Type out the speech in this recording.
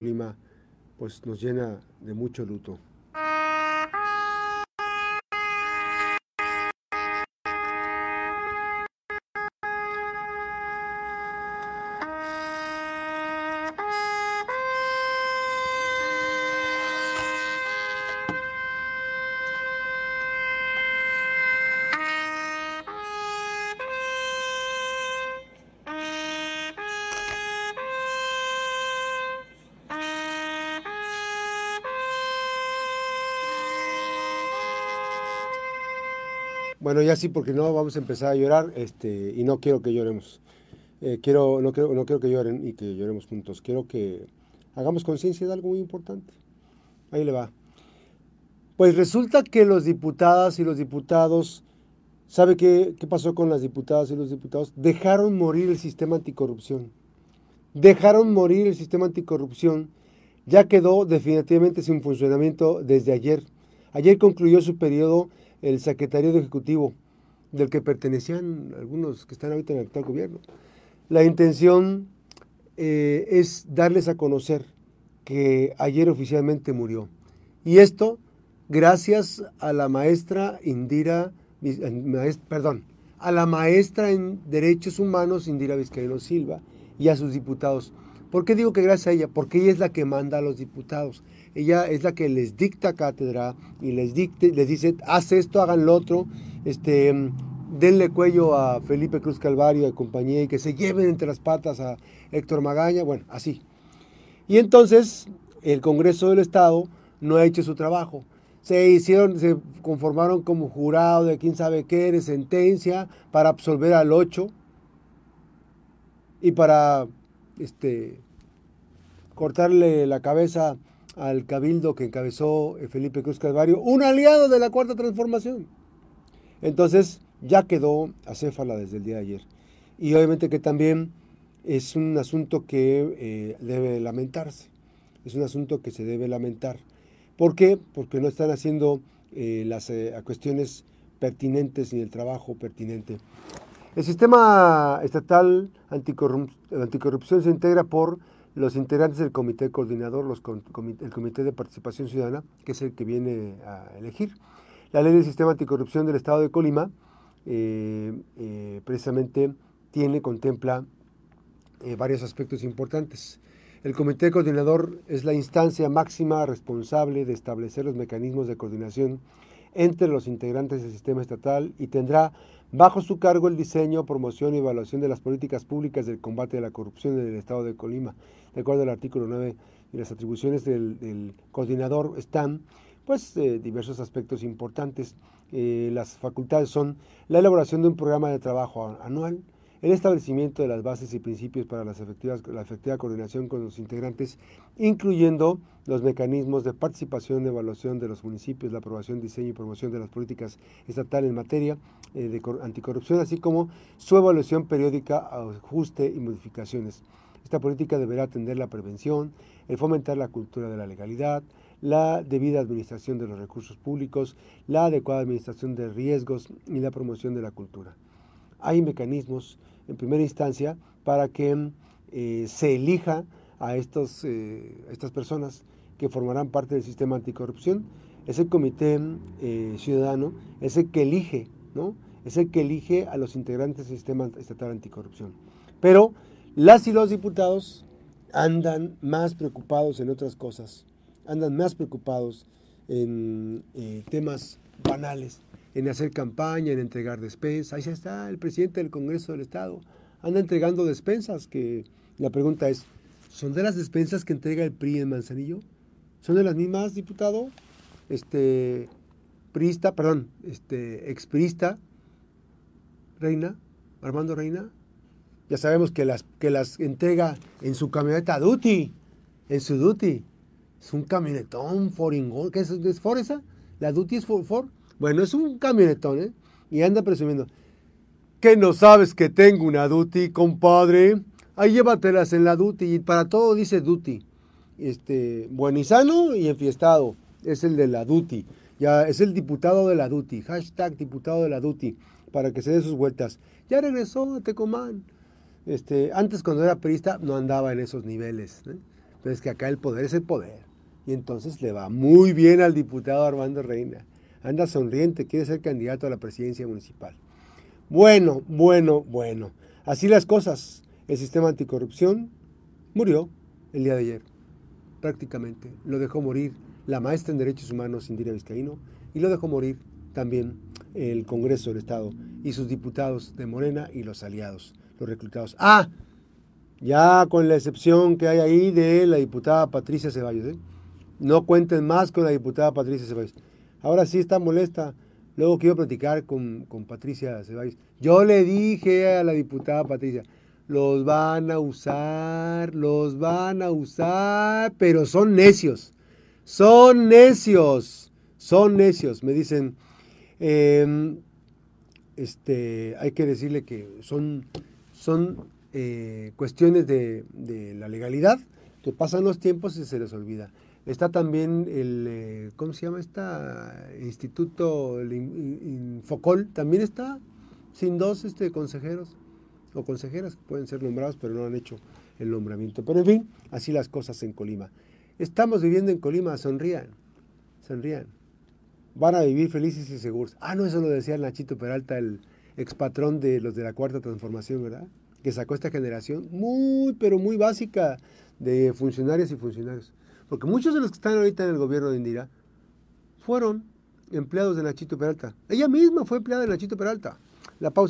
clima pues nos llena de mucho luto. Bueno, ya sí, porque no vamos a empezar a llorar, este, y no quiero que lloremos. Eh, quiero, no, quiero, no quiero que lloren y que lloremos juntos. Quiero que hagamos conciencia de algo muy importante. Ahí le va. Pues resulta que los diputadas y los diputados, ¿sabe qué, qué pasó con las diputadas y los diputados? Dejaron morir el sistema anticorrupción. Dejaron morir el sistema anticorrupción. Ya quedó definitivamente sin funcionamiento desde ayer. Ayer concluyó su periodo el secretario ejecutivo, del que pertenecían algunos que están ahorita en el actual gobierno. La intención eh, es darles a conocer que ayer oficialmente murió. Y esto gracias a la maestra Indira, perdón, a la maestra en Derechos Humanos Indira Vizcaíno Silva y a sus diputados. ¿Por qué digo que gracias a ella? Porque ella es la que manda a los diputados. Ella es la que les dicta cátedra y les, dice, haz esto, hagan lo otro, este, denle cuello a Felipe Cruz Calvario y compañía y que se lleven entre las patas a Héctor Magaña, bueno, así. Y entonces el Congreso del Estado no ha hecho su trabajo. Se hicieron, se conformaron como jurado de quién sabe qué, de sentencia, para absolver al 8 y para este, cortarle la cabeza al cabildo que encabezó eh, Felipe Cruz Calvario, un aliado de la Cuarta Transformación. Entonces ya quedó acéfala desde el día de ayer. Y obviamente que también es un asunto que eh, debe lamentarse, es un asunto que se debe lamentar. ¿Por qué? Porque no están haciendo eh, las cuestiones pertinentes ni el trabajo pertinente. El sistema estatal anticorrupción se integra por los integrantes del comité coordinador, los el comité de participación ciudadana, que es el que viene a elegir. La ley del sistema anticorrupción del estado de Colima eh, eh, precisamente tiene, contempla eh, varios aspectos importantes. El comité coordinador es la instancia máxima responsable de establecer los mecanismos de coordinación entre los integrantes del sistema estatal y tendrá bajo su cargo el diseño, promoción y evaluación de las políticas públicas del combate a la corrupción en el estado de Colima. De acuerdo al artículo 9 y las atribuciones del, coordinador están pues eh, diversos aspectos importantes. Eh, las facultades son la elaboración de un programa de trabajo anual, el establecimiento de las bases y principios para la efectiva coordinación con los integrantes, incluyendo los mecanismos de participación y evaluación de los municipios, la aprobación, diseño y promoción de las políticas estatales en materia eh, de anticorrupción, así como su evaluación periódica, ajuste y modificaciones. Esta política deberá atender la prevención, el fomentar la cultura de la legalidad, la debida administración de los recursos públicos, la adecuada administración de riesgos y la promoción de la cultura. Hay mecanismos en primera instancia para que eh, se elija a estos, eh, estas personas que formarán parte del sistema anticorrupción. Es el comité eh, ciudadano, es el que elige, ¿no? Es el que elige a los integrantes del sistema estatal anticorrupción. Pero las y los diputados andan más preocupados en otras cosas, andan más preocupados en temas banales, en hacer campaña, en entregar despensas. Ahí está el presidente del Congreso del Estado anda entregando despensas, que la pregunta es, ¿son de las despensas que entrega el PRI en Manzanillo? ¿Son de las mismas, diputado? Este, priista, perdón, este, exprista, Reina, Armando Reina. Ya sabemos que las, que las entrega en su camioneta Duty, en su Duty. Es un camionetón Foringón, ¿qué es, es? ¿La Duty es Ford? Bueno, es un camionetón, ¿eh? Y anda presumiendo. ¿Qué no sabes que tengo una duty, compadre? Ahí llévatelas en la duty. Y para todo dice duty. Este, sano y enfiestado. Es el de la duty. Ya es el diputado de la duty. Hashtag diputado de la duty. Para que se dé sus vueltas. Ya regresó a Tecomán. Este, antes cuando era perista no andaba en esos niveles. ¿eh? Pero es que acá el poder es el poder. Y entonces le va muy bien al diputado Armando Reina. Anda sonriente, quiere ser candidato a la presidencia municipal. Bueno, bueno, bueno. Así las cosas. El sistema anticorrupción murió el día de ayer, prácticamente. Lo dejó morir la maestra en Derechos Humanos, Indira Vizcaíno, y lo dejó morir también el Congreso del Estado y sus diputados de Morena y los aliados, los reclutados. Ah, ya con la excepción que hay ahí de la diputada Patricia Ceballos. ¿eh? No cuenten más con la diputada Patricia Ceballos. Ahora sí está molesta. Luego quiero platicar con, con Patricia Ceballos. Yo le dije a la diputada Patricia, los van a usar, los van a usar, pero son necios. Son necios, son necios. Me dicen, em, este, hay que decirle que son, son eh, cuestiones de, la legalidad que pasan los tiempos y se les olvida. Está también el, eh, ¿cómo se llama esta? Instituto Infocol, también está sin dos este, consejeros o consejeras que pueden ser nombrados, pero no han hecho el nombramiento. Pero en fin, así las cosas en Colima. Estamos viviendo en Colima, sonrían, sonrían. Van a vivir felices y seguros. Ah, no, eso lo decía Nachito Peralta, el expatrón de los de la Cuarta Transformación, ¿verdad? Que sacó esta generación muy, pero muy básica de funcionarios y funcionarios. Porque muchos de los que están ahorita en el gobierno de Indira fueron empleados de Nachito Peralta. Ella misma fue empleada de Nachito Peralta. La pausa.